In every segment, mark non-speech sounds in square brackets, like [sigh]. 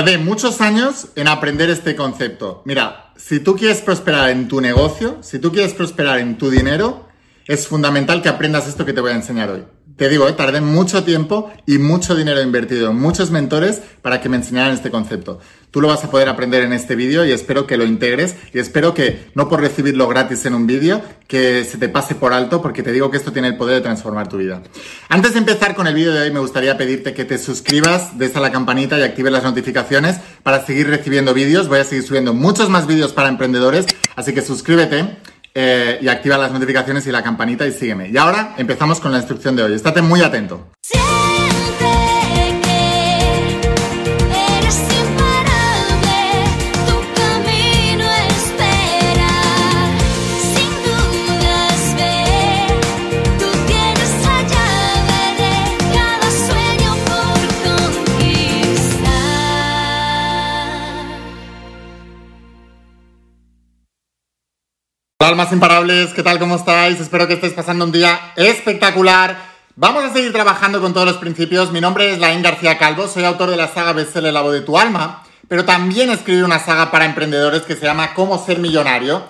Tardé muchos años en aprender este concepto. Mira, si tú quieres prosperar en tu negocio, si tú quieres prosperar en tu dinero, es fundamental que aprendas esto que te voy a enseñar hoy. Te digo, eh, tardé mucho tiempo y mucho dinero invertido muchos mentores para que me enseñaran este concepto. Tú lo vas a poder aprender en este vídeo y espero que lo integres y espero que, no por recibirlo gratis en un vídeo, que se te pase por alto porque te digo que esto tiene el poder de transformar tu vida. Antes de empezar con el vídeo de hoy me gustaría pedirte que te suscribas, des a la campanita y actives las notificaciones para seguir recibiendo vídeos. Voy a seguir subiendo muchos más vídeos para emprendedores, así que suscríbete eh, y activa las notificaciones y la campanita y sígueme. Y ahora empezamos con la instrucción de hoy. Estate muy atento. Hola almas imparables, ¿qué tal? ¿Cómo estáis? Espero que estéis pasando un día espectacular. Vamos a seguir trabajando con todos los principios. Mi nombre es Laín García Calvo, soy autor de la saga bestseller La voz de tu alma, pero también escribí una saga para emprendedores que se llama Cómo ser millonario.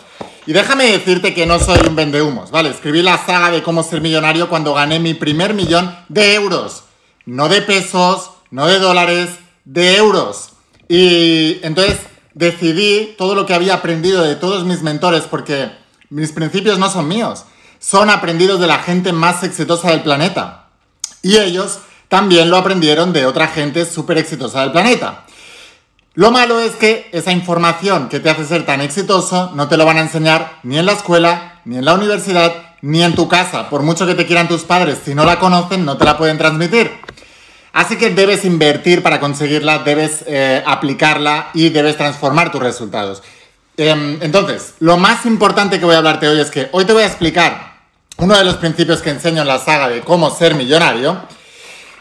Y déjame decirte que no soy un vendehumos, ¿vale? Escribí la saga de Cómo ser millonario cuando gané mi primer millón de euros. No de pesos, no de dólares, de euros. Y entonces decidí todo lo que había aprendido de todos mis mentores porque mis principios no son míos, son aprendidos de la gente más exitosa del planeta. Y ellos también lo aprendieron de otra gente súper exitosa del planeta. Lo malo es que esa información que te hace ser tan exitoso no te lo van a enseñar ni en la escuela, ni en la universidad, ni en tu casa. Por mucho que te quieran tus padres, si no la conocen, no te la pueden transmitir. Así que debes invertir para conseguirla, debes eh, aplicarla y debes transformar tus resultados. Em, entonces, lo más importante que voy a hablarte hoy es que hoy te voy a explicar uno de los principios que enseño en la saga de cómo ser millonario.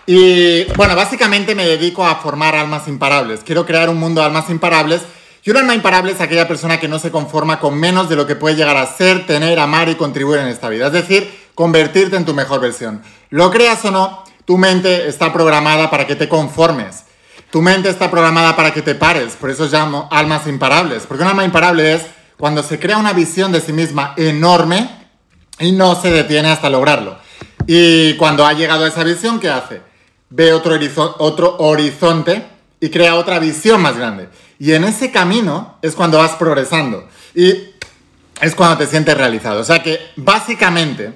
Y bueno, básicamente me dedico a formar almas imparables. Quiero crear un mundo de almas imparables. Y un alma imparable es aquella persona que no se conforma con menos de lo que puede llegar a ser, tener, amar y contribuir en esta vida. Es decir, convertirte en tu mejor versión. Lo creas o no, tu mente está programada para que te conformes. Tu mente está programada para que te pares, por eso llamo almas imparables. Porque un alma imparable es cuando se crea una visión de sí misma enorme y no se detiene hasta lograrlo. Y cuando ha llegado a esa visión, ¿qué hace? Ve otro, horizonte y crea otra visión más grande. Y en ese camino es cuando vas progresando. Y es cuando te sientes realizado. O sea que básicamente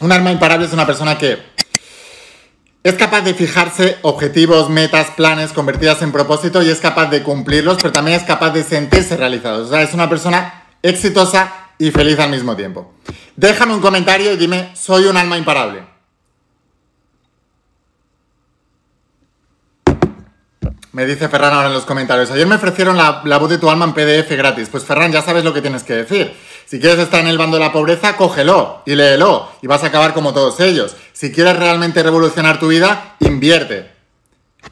un alma imparable es una persona que es capaz de fijarse objetivos, metas, planes convertidas en propósito y es capaz de cumplirlos, pero también es capaz de sentirse realizado. O sea, es una persona exitosa y feliz al mismo tiempo. Déjame un comentario y dime, soy un alma imparable. Me dice Ferran ahora en los comentarios. Ayer me ofrecieron la, la voz de tu alma en PDF gratis. Pues Ferran, ya sabes lo que tienes que decir. Si quieres estar en el bando de la pobreza, cógelo y léelo y vas a acabar como todos ellos. Si quieres realmente revolucionar tu vida, invierte.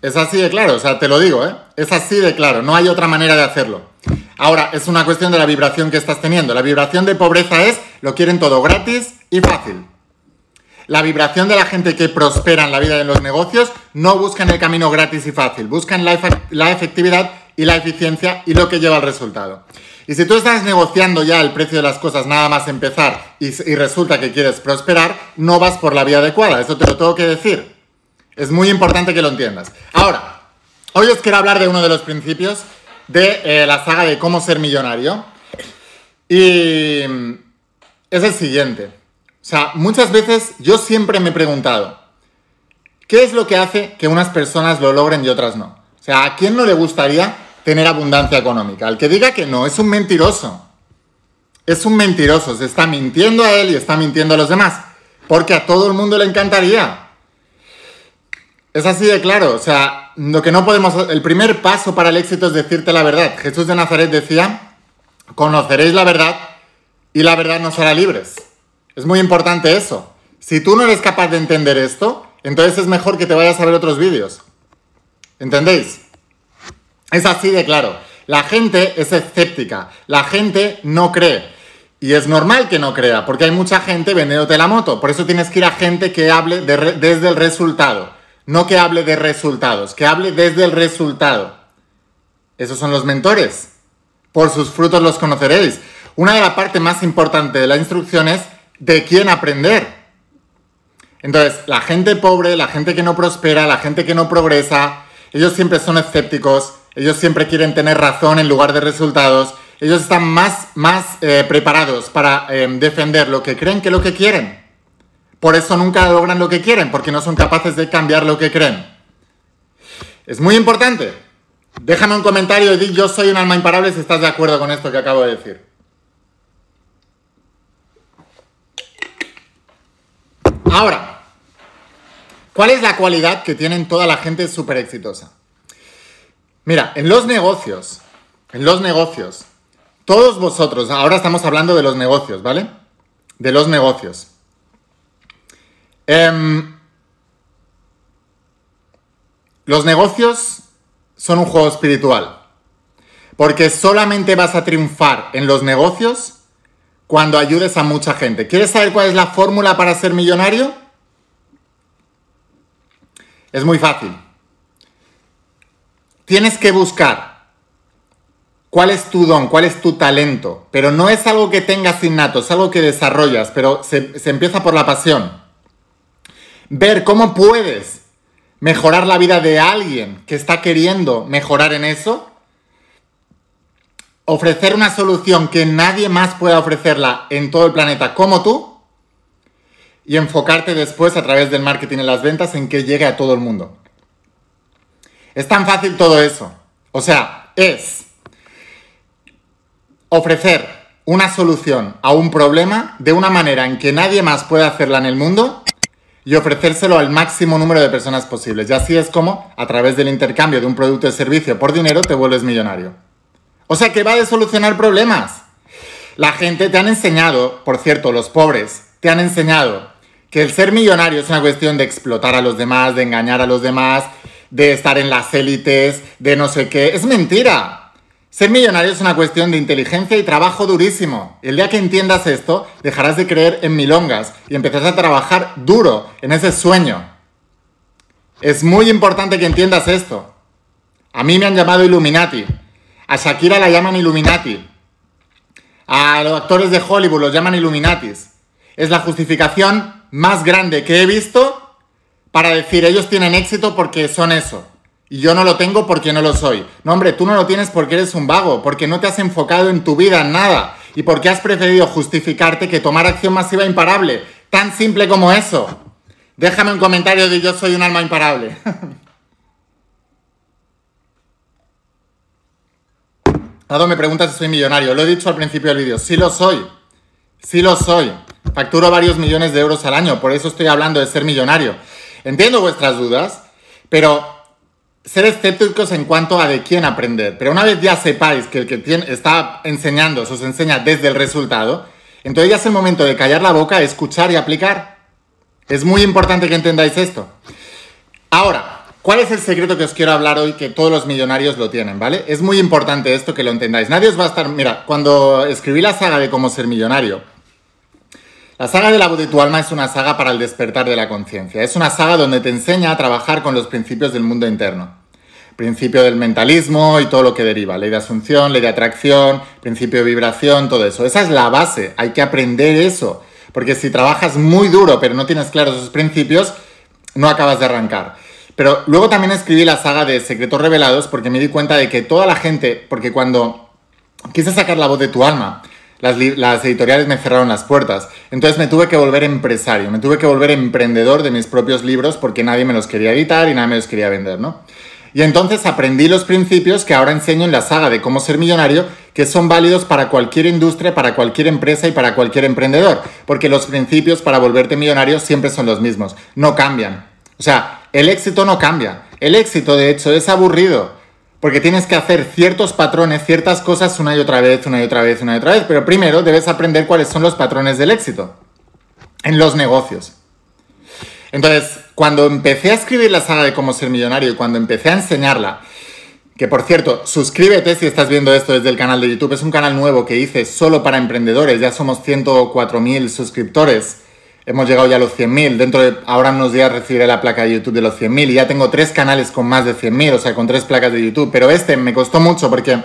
Es así de claro, o sea, te lo digo, ¿eh? Es así de claro, no hay otra manera de hacerlo. Ahora, es una cuestión de la vibración que estás teniendo. La vibración de pobreza es, lo quieren todo gratis y fácil. La vibración de la gente que prospera en la vida y en los negocios no buscan el camino gratis y fácil, buscan la, la efectividad y la eficiencia y lo que lleva al resultado. Y si tú estás negociando ya el precio de las cosas nada más empezar y, resulta que quieres prosperar, no vas por la vía adecuada. Eso te lo tengo que decir. Es muy importante que lo entiendas. Ahora, hoy os quiero hablar de uno de los principios de eh, la saga de cómo ser millonario. Y es el siguiente. O sea, muchas veces yo siempre me he preguntado, ¿qué es lo que hace que unas personas lo logren y otras no? O sea, ¿a quién no le gustaría tener abundancia económica. El que diga que no es un mentiroso. Es un mentiroso, se está mintiendo a él y está mintiendo a los demás. Porque a todo el mundo le encantaría. Es así de claro, o sea, lo que no podemos... El primer paso para el éxito es decirte la verdad. Jesús de Nazaret decía, conoceréis la verdad y la verdad nos hará libres. Es muy importante eso. Si tú no eres capaz de entender esto, entonces es mejor que te vayas a ver otros vídeos. ¿Entendéis? Es así de claro. La gente es escéptica, la gente no cree. Y es normal que no crea, porque hay mucha gente vendiéndote la moto. Por eso tienes que ir a gente que hable desde el resultado. No que hable de resultados, que hable desde el resultado. Esos son los mentores. Por sus frutos los conoceréis. Una de las partes más importantes de la instrucción es de quién aprender. Entonces, la gente pobre, la gente que no prospera, la gente que no progresa, ellos siempre son escépticos, ellos siempre quieren tener razón en lugar de resultados, ellos están más, más eh, preparados para em, defender lo que creen que lo que quieren. Por eso nunca logran lo que quieren, porque no son capaces de cambiar lo que creen. Es muy importante. Déjame un comentario y di yo soy un alma imparable si estás de acuerdo con esto que acabo de decir. Ahora, ¿cuál es la cualidad que tienen toda la gente súper exitosa? Mira, en los negocios, en los negocios, todos vosotros, ahora estamos hablando de los negocios, ¿vale? De los negocios. Em, los negocios son un juego espiritual. Porque solamente vas a triunfar en los negocios cuando ayudes a mucha gente. ¿Quieres saber cuál es la fórmula para ser millonario? Es muy fácil. Tienes que buscar cuál es tu don, cuál es tu talento, pero no es algo que tengas innato, es algo que desarrollas, pero se, empieza por la pasión. Ver cómo puedes mejorar la vida de alguien que está queriendo mejorar en eso, ofrecer una solución que nadie más pueda ofrecerla en todo el planeta como tú, y enfocarte después a través del marketing y las ventas en que llegue a todo el mundo. Es tan fácil todo eso. O sea, es ofrecer una solución a un problema de una manera en que nadie más pueda hacerla en el mundo y ofrecérselo al máximo número de personas posibles. Y así es como, a través del intercambio de un producto o servicio por dinero, te vuelves millonario. O sea que va de solucionar problemas. La gente te han enseñado, por cierto, los pobres, te han enseñado que el ser millonario es una cuestión de explotar a los demás, de engañar a los demás, de estar en las élites, de no sé qué. Es mentira. Ser millonario es una cuestión de inteligencia y trabajo durísimo. El día que entiendas esto, dejarás de creer en milongas y empezarás a trabajar duro en ese sueño. Es muy importante que entiendas esto. A mí me han llamado Illuminati. A Shakira la llaman Illuminati. A los actores de Hollywood los llaman Illuminatis. Es la justificación más grande que he visto para decir ellos tienen éxito porque son eso. Y yo no lo tengo porque no lo soy. No, hombre, tú no lo tienes porque eres un vago, porque no te has enfocado en tu vida en nada y porque has preferido justificarte que tomar acción masiva imparable. Tan simple como eso. Déjame un comentario de yo soy un alma imparable. [laughs] Ado me pregunta si soy millonario. Lo he dicho al principio del vídeo. Sí lo soy. Sí lo soy. Facturo varios millones de euros al año. Por eso estoy hablando de ser millonario. Entiendo vuestras dudas, pero ser escépticos en cuanto a de quién aprender. Pero una vez ya sepáis que el que está enseñando os enseña desde el resultado, entonces ya es el momento de callar la boca, escuchar y aplicar. Es muy importante que entendáis esto. Ahora, ¿cuál es el secreto que os quiero hablar hoy que todos los millonarios lo tienen, ¿vale? Es muy importante esto que lo entendáis. Nadie os va a estar... Mira, cuando escribí la saga de cómo ser millonario, la saga de la voz de tu alma es una saga para el despertar de la conciencia. Es una saga donde te enseña a trabajar con los principios del mundo interno. Principio del mentalismo y todo lo que deriva. Ley de asunción, ley de atracción, principio de vibración, todo eso. Esa es la base. Hay que aprender eso. Porque si trabajas muy duro pero no tienes claros esos principios, no acabas de arrancar. Pero luego también escribí la saga de Secretos Revelados porque me di cuenta de que toda la gente, porque cuando quise sacar la voz de tu alma, las, editoriales me cerraron las puertas. Entonces me tuve que volver empresario, me tuve que volver emprendedor de mis propios libros porque nadie me los quería editar y nadie me los quería vender, ¿no? Y entonces aprendí los principios que ahora enseño en la saga de cómo ser millonario, que son válidos para cualquier industria, para cualquier empresa y para cualquier emprendedor. Porque los principios para volverte millonario siempre son los mismos, no cambian. O sea, el éxito no cambia. El éxito, de hecho, es aburrido. Porque tienes que hacer ciertos patrones, ciertas cosas una y otra vez, una y otra vez, una y otra vez. Pero primero debes aprender cuáles son los patrones del éxito en los negocios. Entonces, cuando empecé a escribir la saga de cómo ser millonario y cuando empecé a enseñarla, que por cierto, suscríbete si estás viendo esto desde el canal de YouTube, es un canal nuevo que hice solo para emprendedores, ya somos 104.000 suscriptores. Hemos llegado ya a los 100.000. Dentro de ahora unos días recibiré la placa de YouTube de los 100.000 y ya tengo tres canales con más de 100.000, o sea, con tres placas de YouTube. Pero este me costó mucho porque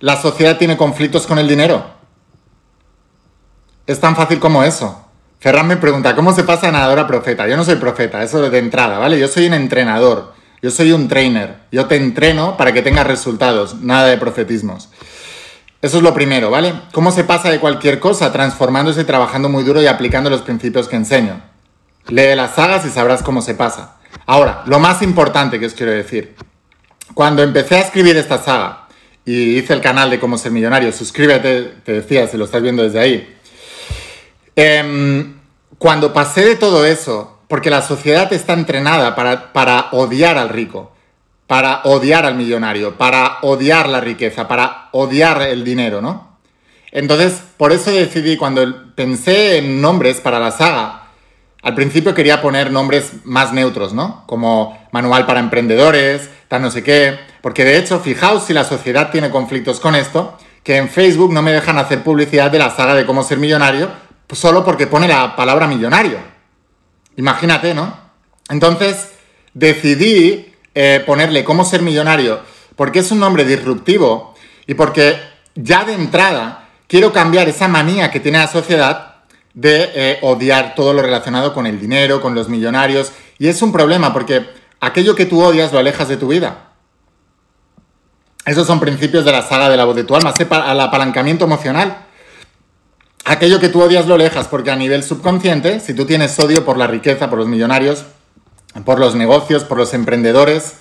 la sociedad tiene conflictos con el dinero. Es tan fácil como eso. Ferran me pregunta, ¿cómo se pasa de nadador a profeta? Yo no soy profeta, eso de entrada, ¿vale? Yo soy un entrenador, yo soy un trainer. Yo te entreno para que tengas resultados, nada de profetismos. Eso es lo primero, ¿vale? ¿Cómo se pasa de cualquier cosa transformándose, trabajando muy duro y aplicando los principios que enseño? Lee las sagas y sabrás cómo se pasa. Ahora, lo más importante que os quiero decir. Cuando empecé a escribir esta saga y hice el canal de cómo ser millonario, suscríbete, te decía, si lo estás viendo desde ahí. Em, cuando pasé de todo eso, porque la sociedad está entrenada para, para odiar al rico, para odiar al millonario, para odiar la riqueza, para odiar el dinero, ¿no? Entonces, por eso decidí, cuando pensé en nombres para la saga, al principio quería poner nombres más neutros, ¿no? Como manual para emprendedores, tal no sé qué, porque de hecho, fijaos si la sociedad tiene conflictos con esto, que en Facebook no me dejan hacer publicidad de la saga de cómo ser millonario, solo porque pone la palabra millonario. Imagínate, ¿no? Entonces, decidí eh, ponerle cómo ser millonario, porque es un nombre disruptivo y porque ya de entrada quiero cambiar esa manía que tiene la sociedad de eh, odiar todo lo relacionado con el dinero, con los millonarios. Y es un problema porque aquello que tú odias lo alejas de tu vida. Esos son principios de la saga de la voz de tu alma, el apalancamiento emocional. Aquello que tú odias lo alejas porque a nivel subconsciente, si tú tienes odio por la riqueza, por los millonarios, por los negocios, por los emprendedores.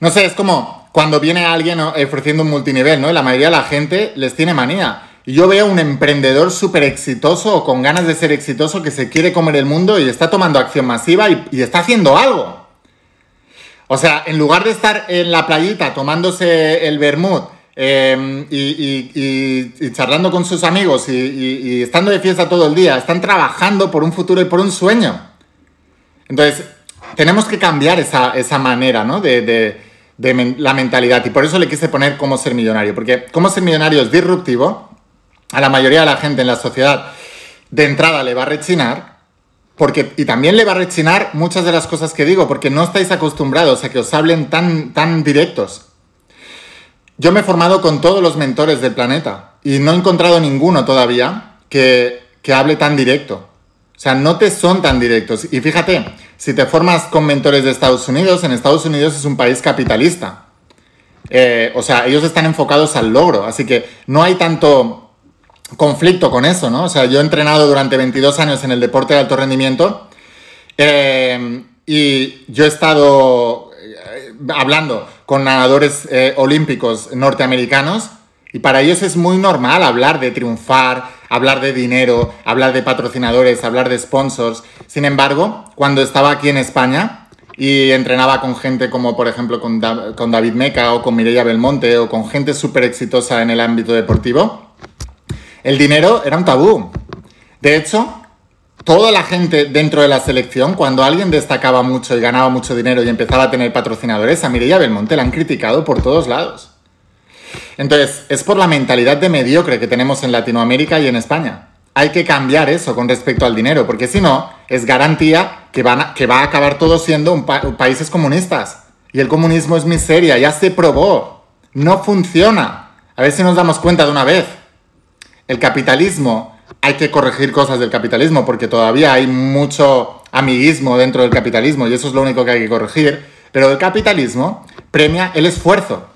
No sé, es como cuando viene alguien ofreciendo un multinivel, ¿no? La mayoría de la gente les tiene manía. Y yo veo un emprendedor súper exitoso o con ganas de ser exitoso que se quiere comer el mundo y está tomando acción masiva y, está haciendo algo. O sea, en lugar de estar en la playita tomándose el vermut em, y, charlando con sus amigos y estando de fiesta todo el día, están trabajando por un futuro y por un sueño. Entonces, tenemos que cambiar esa, manera, ¿no? De, la mentalidad. Y por eso le quise poner cómo ser millonario. Porque cómo ser millonario es disruptivo. A la mayoría de la gente en la sociedad de entrada le va a rechinar. Porque, y también le va a rechinar muchas de las cosas que digo, porque no estáis acostumbrados a que os hablen tan, tan directos. Yo me he formado con todos los mentores del planeta y no he encontrado ninguno todavía que, que hable tan directo. O sea, no te son tan directos. Y fíjate, si te formas con mentores de Estados Unidos, en Estados Unidos es un país capitalista. Eh, o sea, ellos están enfocados al logro, así que no hay tanto conflicto con eso, ¿no? O sea, yo he entrenado durante 22 años en el deporte de alto rendimiento eh, y yo he estado eh, hablando con nadadores olímpicos norteamericanos y para ellos es muy normal hablar de triunfar, hablar de dinero, hablar de patrocinadores, hablar de sponsors. Sin embargo, cuando estaba aquí en España y entrenaba con gente como por ejemplo con, David Meca o con Mireia Belmonte o con gente súper exitosa en el ámbito deportivo, el dinero era un tabú. De hecho, toda la gente dentro de la selección, cuando alguien destacaba mucho y ganaba mucho dinero y empezaba a tener patrocinadores, a Mireia Belmonte la han criticado por todos lados. Entonces, es por la mentalidad de mediocre que tenemos en Latinoamérica y en España. Hay que cambiar eso con respecto al dinero, porque si no, es garantía que, va a acabar todo siendo países comunistas. Y el comunismo es miseria, ya se probó. No funciona. A ver si nos damos cuenta de una vez. El capitalismo, hay que corregir cosas del capitalismo, porque todavía hay mucho amiguismo dentro del capitalismo y eso es lo único que hay que corregir. Pero el capitalismo premia el esfuerzo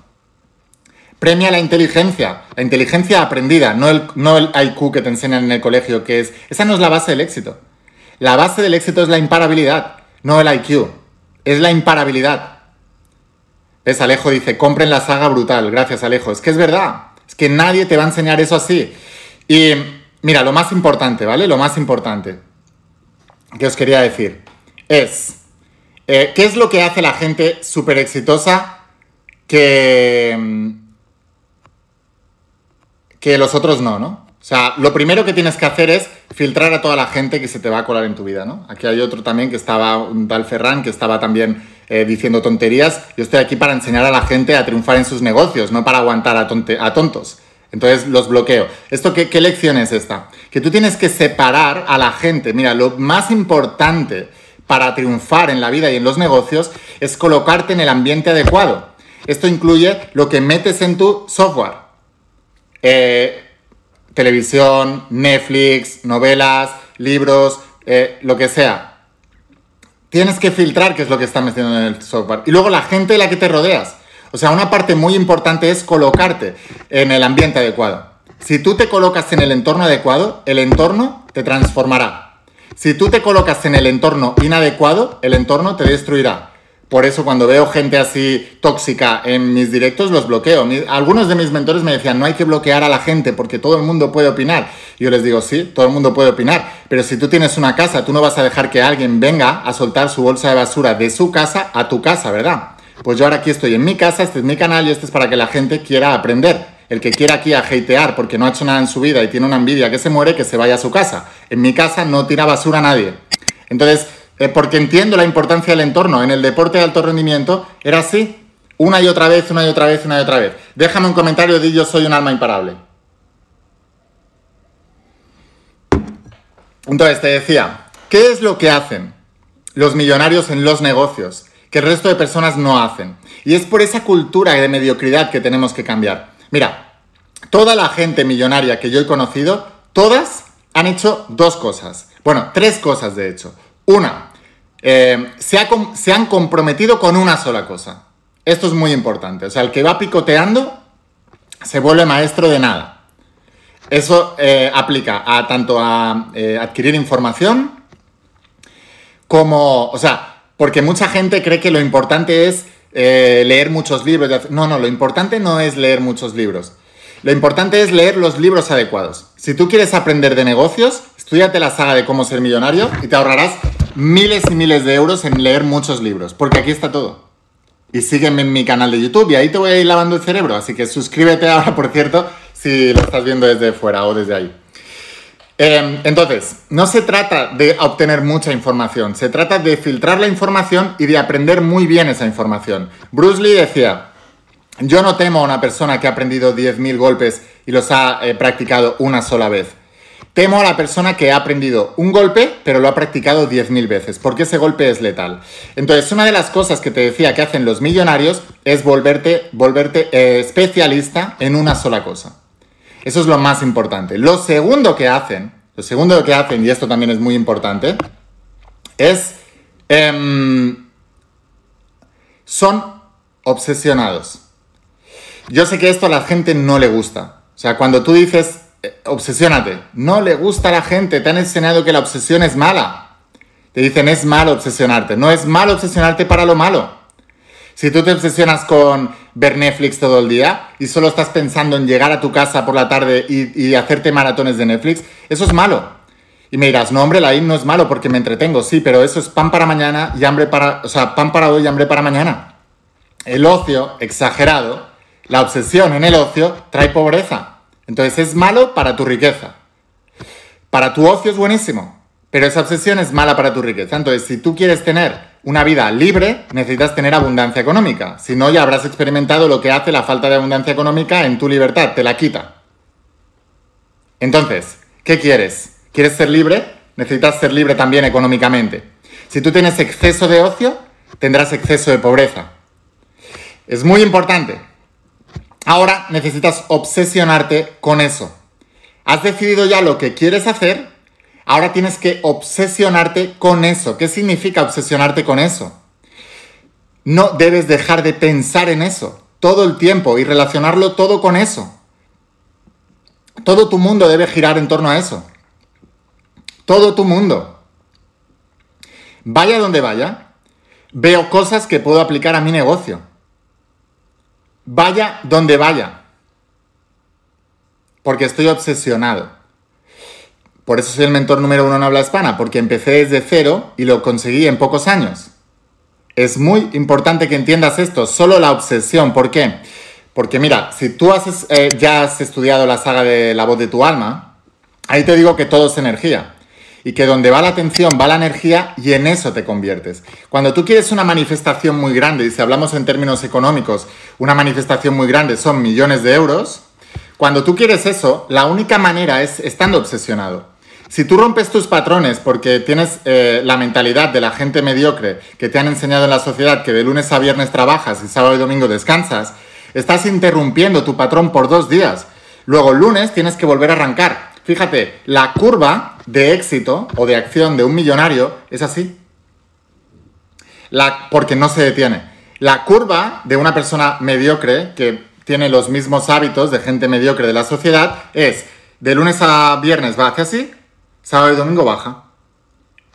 premia la inteligencia, la inteligencia aprendida, no el, no el IQ que te enseñan en el colegio, que es, esa no es la base del éxito. La base del éxito es la imparabilidad, no el IQ, es la imparabilidad. ¿Ves? Alejo dice, compren la saga brutal, gracias Alejo. Es que es verdad, es que nadie te va a enseñar eso así. Y mira, lo más importante, ¿vale? Lo más importante que os quería decir es, eh, ¿qué es lo que hace la gente súper exitosa que que los otros no, ¿no? O sea, lo primero que tienes que hacer es filtrar a toda la gente que se te va a colar en tu vida, ¿no? Aquí hay otro también que estaba, un tal Ferran, que estaba también eh, diciendo tonterías. Yo estoy aquí para enseñar a la gente a triunfar en sus negocios, no para aguantar a, tontos. Entonces los bloqueo. ¿Esto qué, qué lección es esta? que tú tienes que separar a la gente. Mira, lo más importante para triunfar en la vida y en los negocios es colocarte en el ambiente adecuado. Esto incluye lo que metes en tu software. Eh, televisión, Netflix, novelas, libros, eh, lo que sea. Tienes que filtrar qué es lo que está metiendo en el software. Y luego la gente de la que te rodeas. O sea, una parte muy importante es colocarte en el ambiente adecuado. Si tú te colocas en el entorno adecuado, el entorno te transformará. Si tú te colocas en el entorno inadecuado, el entorno te destruirá. Por eso cuando veo gente así tóxica en mis directos los bloqueo. algunos de mis mentores me decían, no hay que bloquear a la gente porque todo el mundo puede opinar. Yo les digo, sí, todo el mundo puede opinar. Pero si tú tienes una casa, tú no vas a dejar que alguien venga a soltar su bolsa de basura de su casa a tu casa, ¿verdad? Pues yo ahora aquí estoy en mi casa, este es mi canal y este es para que la gente quiera aprender. El que quiera aquí a hatear porque no ha hecho nada en su vida y tiene una envidia que se muere, que se vaya a su casa. En mi casa no tira basura a nadie. Entonces, eh, porque entiendo la importancia del entorno. En el deporte de alto rendimiento era así. Una y otra vez, una y otra vez, una y otra vez. Déjame un comentario di yo soy un alma imparable. Entonces, te decía, ¿qué es lo que hacen los millonarios en los negocios? que el resto de personas no hacen. Y es por esa cultura de mediocridad que tenemos que cambiar. Mira, toda la gente millonaria que yo he conocido, todas han hecho dos cosas. Bueno, tres cosas de hecho. Una, eh, se, han comprometido con una sola cosa. Esto es muy importante. O sea, el que va picoteando se vuelve maestro de nada. Eso eh, aplica a tanto a eh, adquirir información como, o sea, porque mucha gente cree que lo importante es leer muchos libros. No, no, lo importante no es leer muchos libros. Lo importante es leer los libros adecuados. Si tú quieres aprender de negocios, estudiate la saga de cómo ser millonario y te ahorrarás miles y miles de euros en leer muchos libros, porque aquí está todo. Y sígueme en mi canal de YouTube y ahí te voy a ir lavando el cerebro, así que suscríbete ahora, por cierto, si lo estás viendo desde fuera o desde ahí. Em, entonces, no se trata de obtener mucha información, se trata de filtrar la información y de aprender muy bien esa información. Bruce Lee decía, yo no temo a una persona que ha aprendido 10.000 golpes y los ha eh, practicado una sola vez. Temo a la persona que ha aprendido un golpe, pero lo ha practicado 10.000 veces, porque ese golpe es letal. Entonces, una de las cosas que te decía que hacen los millonarios es volverte, volverte eh, especialista en una sola cosa. Eso es lo más importante. Lo segundo que hacen, lo segundo que hacen, y esto también es muy importante, es... Em, son obsesionados. Yo sé que esto a la gente no le gusta. O sea, cuando tú dices, eh, obsesiónate, no le gusta a la gente, te han enseñado que la obsesión es mala. Te dicen, es malo obsesionarte. No es malo obsesionarte para lo malo. Si tú te obsesionas con ver Netflix todo el día y solo estás pensando en llegar a tu casa por la tarde y, hacerte maratones de Netflix, eso es malo. Y me dirás, no, hombre, la IN no es malo porque me entretengo, sí, pero eso es pan para mañana y hambre para, o sea, pan para hoy y hambre para mañana. El ocio exagerado, la obsesión en el ocio trae pobreza. Entonces es malo para tu riqueza. Para tu ocio es buenísimo, pero esa obsesión es mala para tu riqueza. Entonces, si tú quieres tener una vida libre, necesitas tener abundancia económica. Si no, ya habrás experimentado lo que hace la falta de abundancia económica en tu libertad, te la quita. Entonces, ¿qué quieres? ¿Quieres ser libre? Necesitas ser libre también económicamente. Si tú tienes exceso de ocio, tendrás exceso de pobreza. Es muy importante. Ahora necesitas obsesionarte con eso. Has decidido ya lo que quieres hacer, Ahora tienes que obsesionarte con eso. ¿Qué significa obsesionarte con eso? No debes dejar de pensar en eso todo el tiempo y relacionarlo todo con eso. Todo tu mundo debe girar en torno a eso. Todo tu mundo. Vaya donde vaya, veo cosas que puedo aplicar a mi negocio. Vaya donde vaya. Porque estoy obsesionado. Por eso soy el mentor número uno en habla hispana, porque empecé desde cero y lo conseguí en pocos años. Es muy importante que entiendas esto, solo la obsesión. ¿Por qué? Porque mira, si tú eh, ya has estudiado la saga de la voz de tu alma, ahí te digo que todo es energía. Y que donde va la atención va la energía y en eso te conviertes. Cuando tú quieres una manifestación muy grande, y si hablamos en términos económicos, una manifestación muy grande son millones de euros, cuando tú quieres eso, la única manera es estando obsesionado. Si tú rompes tus patrones porque tienes eh, la mentalidad de la gente mediocre que te han enseñado en la sociedad que de lunes a viernes trabajas y sábado y domingo descansas, estás interrumpiendo tu patrón por dos días. Luego, lunes tienes que volver a arrancar. Fíjate, la curva de éxito o de acción de un millonario es así. La, porque no se detiene. La curva de una persona mediocre que tiene los mismos hábitos de gente mediocre de la sociedad es de lunes a viernes va hacia así, sábado y domingo baja.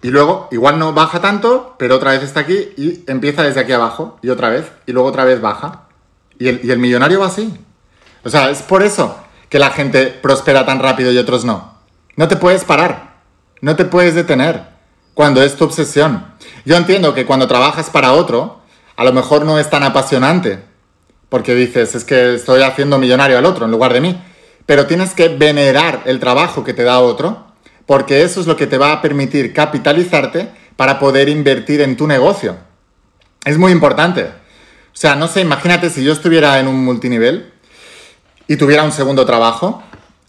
Y luego, igual no baja tanto, pero otra vez está aquí y empieza desde aquí abajo y otra vez, y luego otra vez baja. Y el, y el millonario va así. O sea, es por eso que la gente prospera tan rápido y otros no. No te puedes parar, no te puedes detener cuando es tu obsesión. Yo entiendo que cuando trabajas para otro, a lo mejor no es tan apasionante, porque dices, es que estoy haciendo millonario al otro en lugar de mí, pero tienes que venerar el trabajo que te da otro, porque eso es lo que te va a permitir capitalizarte para poder invertir en tu negocio. Es muy importante. O sea, no sé, imagínate si yo estuviera en un multinivel y tuviera un segundo trabajo,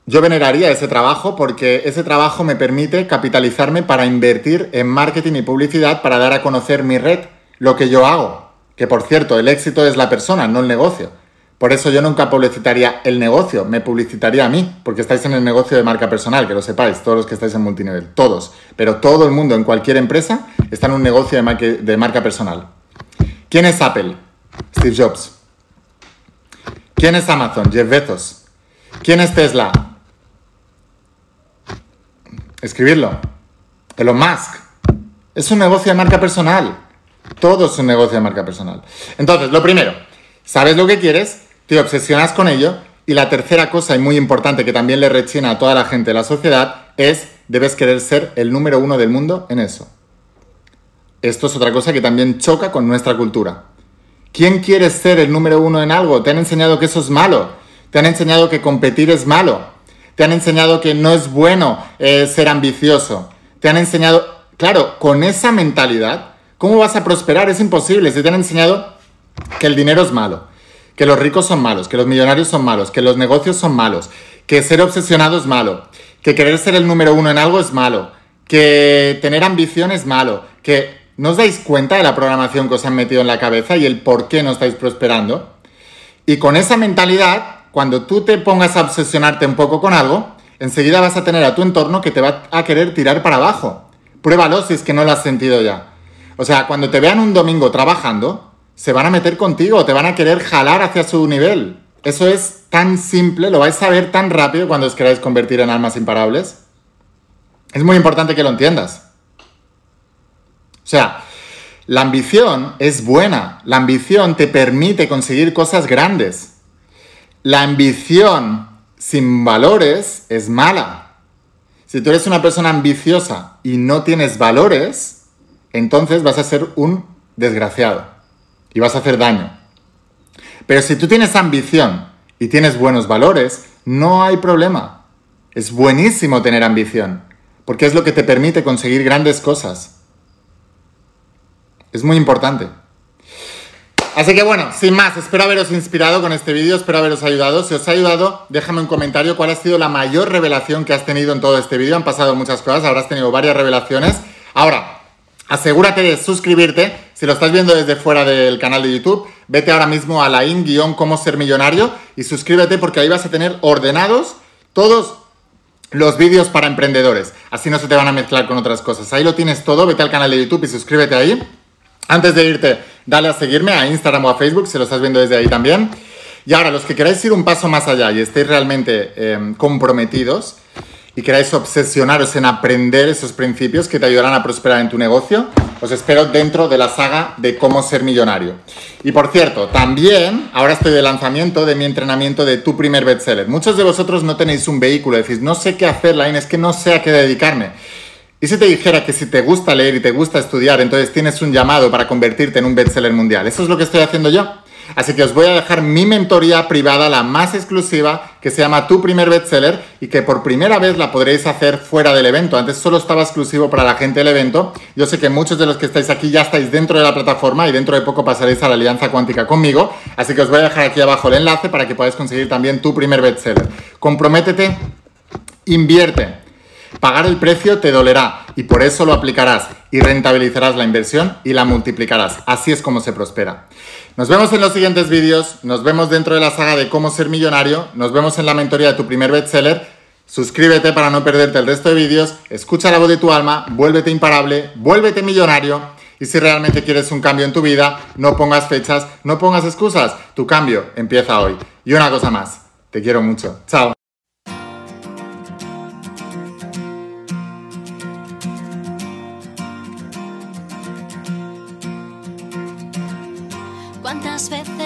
yo veneraría ese trabajo porque ese trabajo me permite capitalizarme para invertir en marketing y publicidad para dar a conocer mi red, lo que yo hago. Que por cierto, el éxito es la persona, no el negocio. Por eso yo nunca publicitaría el negocio, me publicitaría a mí, porque estáis en el negocio de marca personal, que lo sepáis, todos los que estáis en multinivel, todos. Pero todo el mundo en cualquier empresa está en un negocio de, marca personal. ¿Quién es Apple? Steve Jobs. ¿Quién es Amazon? Jeff Bezos. ¿Quién es Tesla? Escribirlo. Elon Musk. Es un negocio de marca personal. Todo es un negocio de marca personal. Entonces, lo primero, sabes lo que quieres, te obsesionas con ello. Y la tercera cosa, y muy importante, que también le rechina a toda la gente de la sociedad, es debes querer ser el número uno del mundo en eso. Esto es otra cosa que también choca con nuestra cultura. ¿Quién quiere ser el número uno en algo? Te han enseñado que eso es malo. Te han enseñado que competir es malo. Te han enseñado que no es bueno eh, ser ambicioso. Te han enseñado, claro, con esa mentalidad, ¿cómo vas a prosperar? Es imposible. Se te han enseñado que el dinero es malo, que los ricos son malos, que los millonarios son malos, que los negocios son malos, que ser obsesionado es malo, que querer ser el número uno en algo es malo, que tener ambición es malo, que no os dais cuenta de la programación que os han metido en la cabeza y el por qué no estáis prosperando. Y con esa mentalidad, cuando tú te pongas a obsesionarte un poco con algo, enseguida vas a tener a tu entorno que te va a querer tirar para abajo. Pruébalo si es que no lo has sentido ya. O sea, cuando te vean un domingo trabajando, se van a meter contigo, te van a querer jalar hacia su nivel. Eso es tan simple, lo vais a ver tan rápido cuando os queráis convertir en almas imparables. Es muy importante que lo entiendas. O sea, la ambición es buena, la ambición te permite conseguir cosas grandes. La ambición sin valores es mala. Si tú eres una persona ambiciosa y no tienes valores, entonces vas a ser un desgraciado y vas a hacer daño. Pero si tú tienes ambición y tienes buenos valores, no hay problema. Es buenísimo tener ambición, porque es lo que te permite conseguir grandes cosas. Es muy importante. Así que bueno, sin más, espero haberos inspirado con este vídeo, espero haberos ayudado. Si os ha ayudado, déjame un comentario cuál ha sido la mayor revelación que has tenido en todo este vídeo. Han pasado muchas cosas, habrás tenido varias revelaciones. Ahora, Asegúrate de suscribirte. Si lo estás viendo desde fuera del canal de YouTube, vete ahora mismo a la in-cómo ser millonario y suscríbete porque ahí vas a tener ordenados todos los vídeos para emprendedores. Así no se te van a mezclar con otras cosas. Ahí lo tienes todo. Vete al canal de YouTube y suscríbete ahí. Antes de irte, dale a seguirme a Instagram o a Facebook si lo estás viendo desde ahí también. Y ahora, los que queráis ir un paso más allá y estéis realmente eh, comprometidos, y queráis obsesionaros en aprender esos principios que te ayudarán a prosperar en tu negocio, os espero dentro de la saga de cómo ser millonario. Y por cierto, también ahora estoy de lanzamiento de mi entrenamiento de tu primer bestseller. Muchos de vosotros no tenéis un vehículo, decís, no sé qué hacer, Line, es que no sé a qué dedicarme. Y si te dijera que si te gusta leer y te gusta estudiar, entonces tienes un llamado para convertirte en un bestseller mundial. Eso es lo que estoy haciendo yo. Así que os voy a dejar mi mentoría privada, la más exclusiva, que se llama Tu primer bestseller y que por primera vez la podréis hacer fuera del evento. Antes solo estaba exclusivo para la gente del evento. Yo sé que muchos de los que estáis aquí ya estáis dentro de la plataforma y dentro de poco pasaréis a la Alianza Cuántica conmigo. Así que os voy a dejar aquí abajo el enlace para que podáis conseguir también tu primer bestseller. Comprométete, invierte Pagar el precio te dolerá y por eso lo aplicarás y rentabilizarás la inversión y la multiplicarás. Así es como se prospera. Nos vemos en los siguientes vídeos, nos vemos dentro de la saga de cómo ser millonario, nos vemos en la mentoría de tu primer bestseller. Suscríbete para no perderte el resto de vídeos, escucha la voz de tu alma, vuélvete imparable, vuélvete millonario y si realmente quieres un cambio en tu vida, no pongas fechas, no pongas excusas, tu cambio empieza hoy. Y una cosa más, te quiero mucho. Chao.